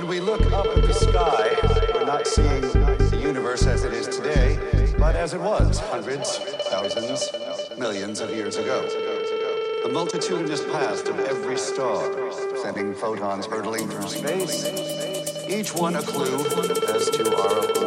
When we look up at the sky, we're not seeing the universe as it is today, but as it was hundreds, thousands, millions of years ago. The multitudinous past of every star, sending photons hurtling through space, each one a clue as to our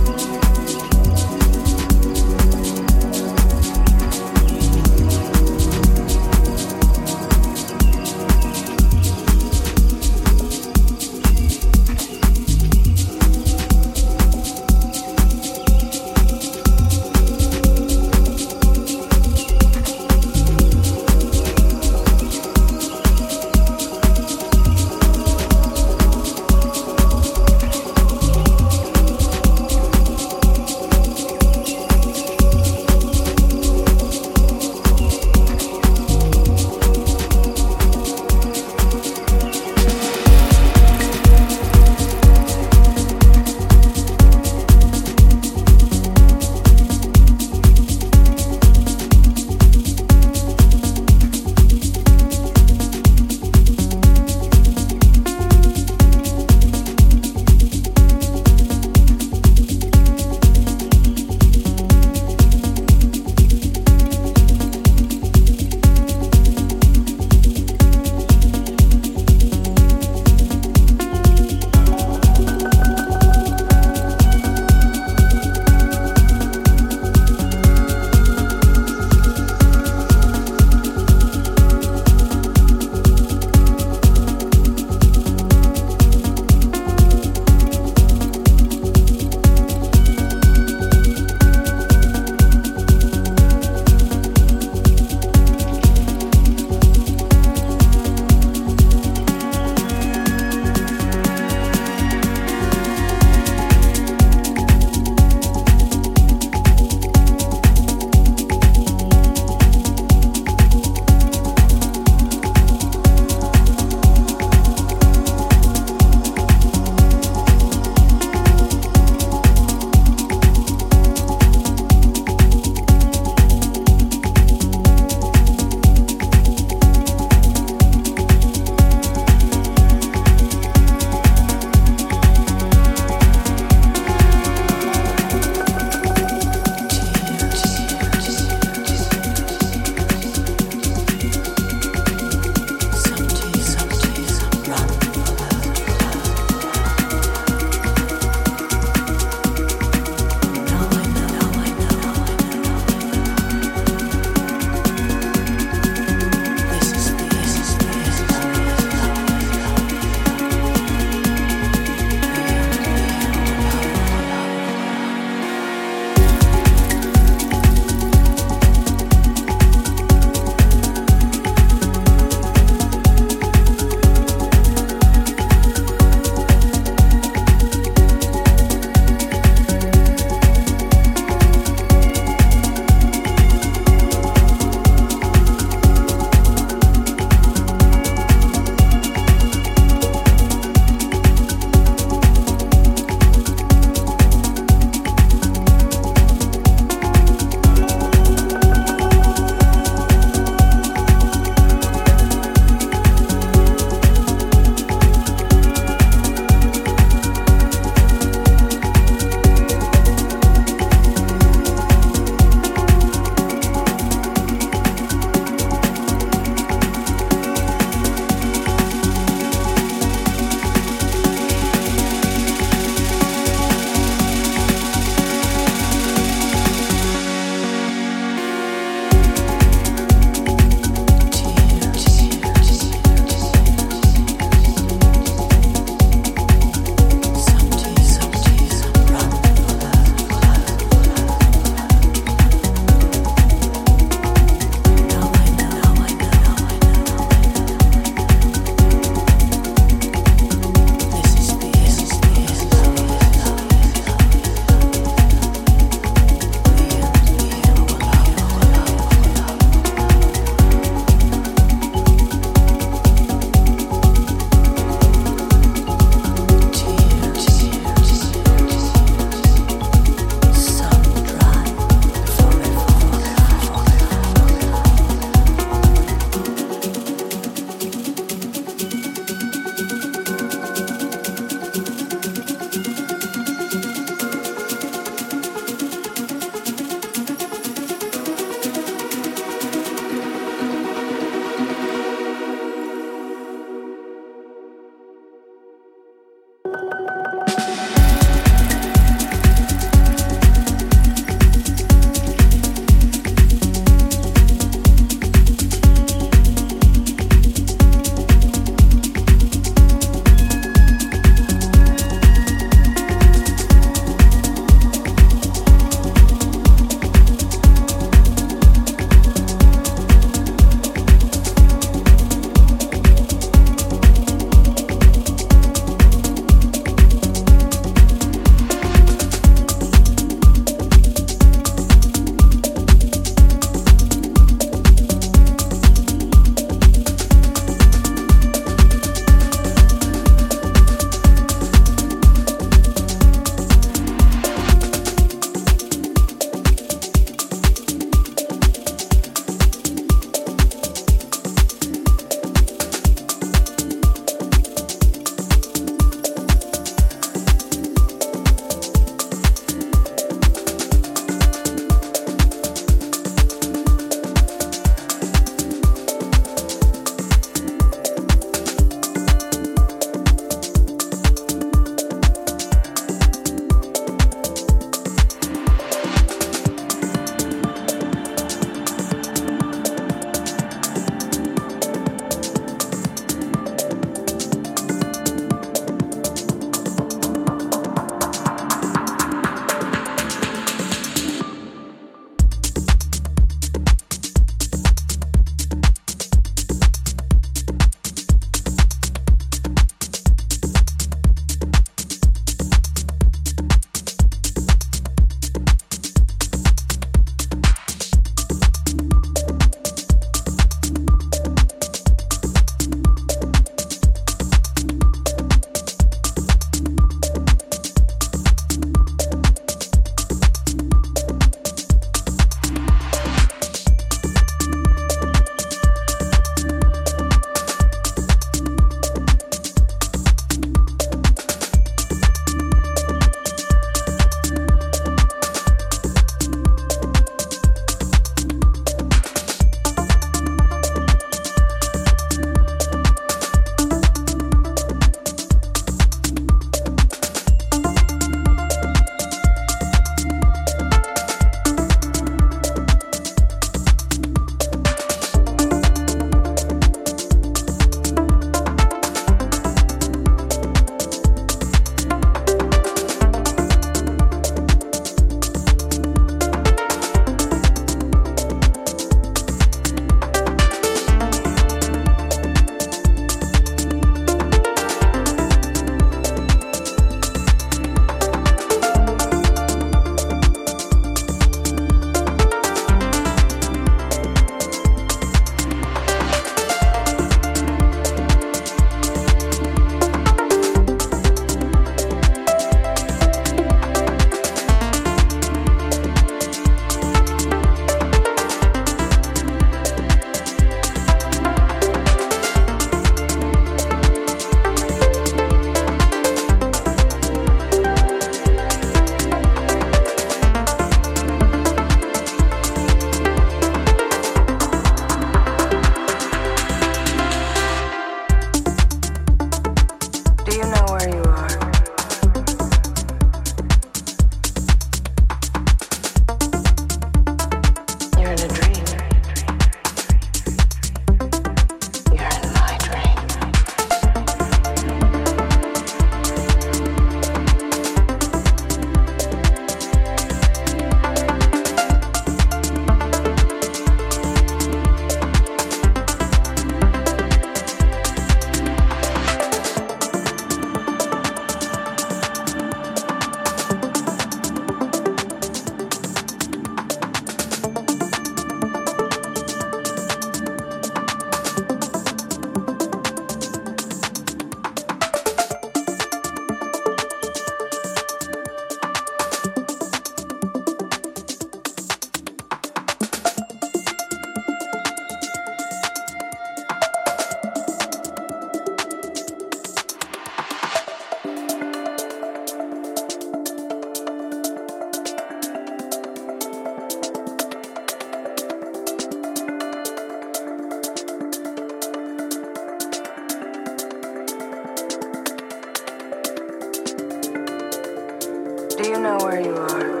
Do you know where you are?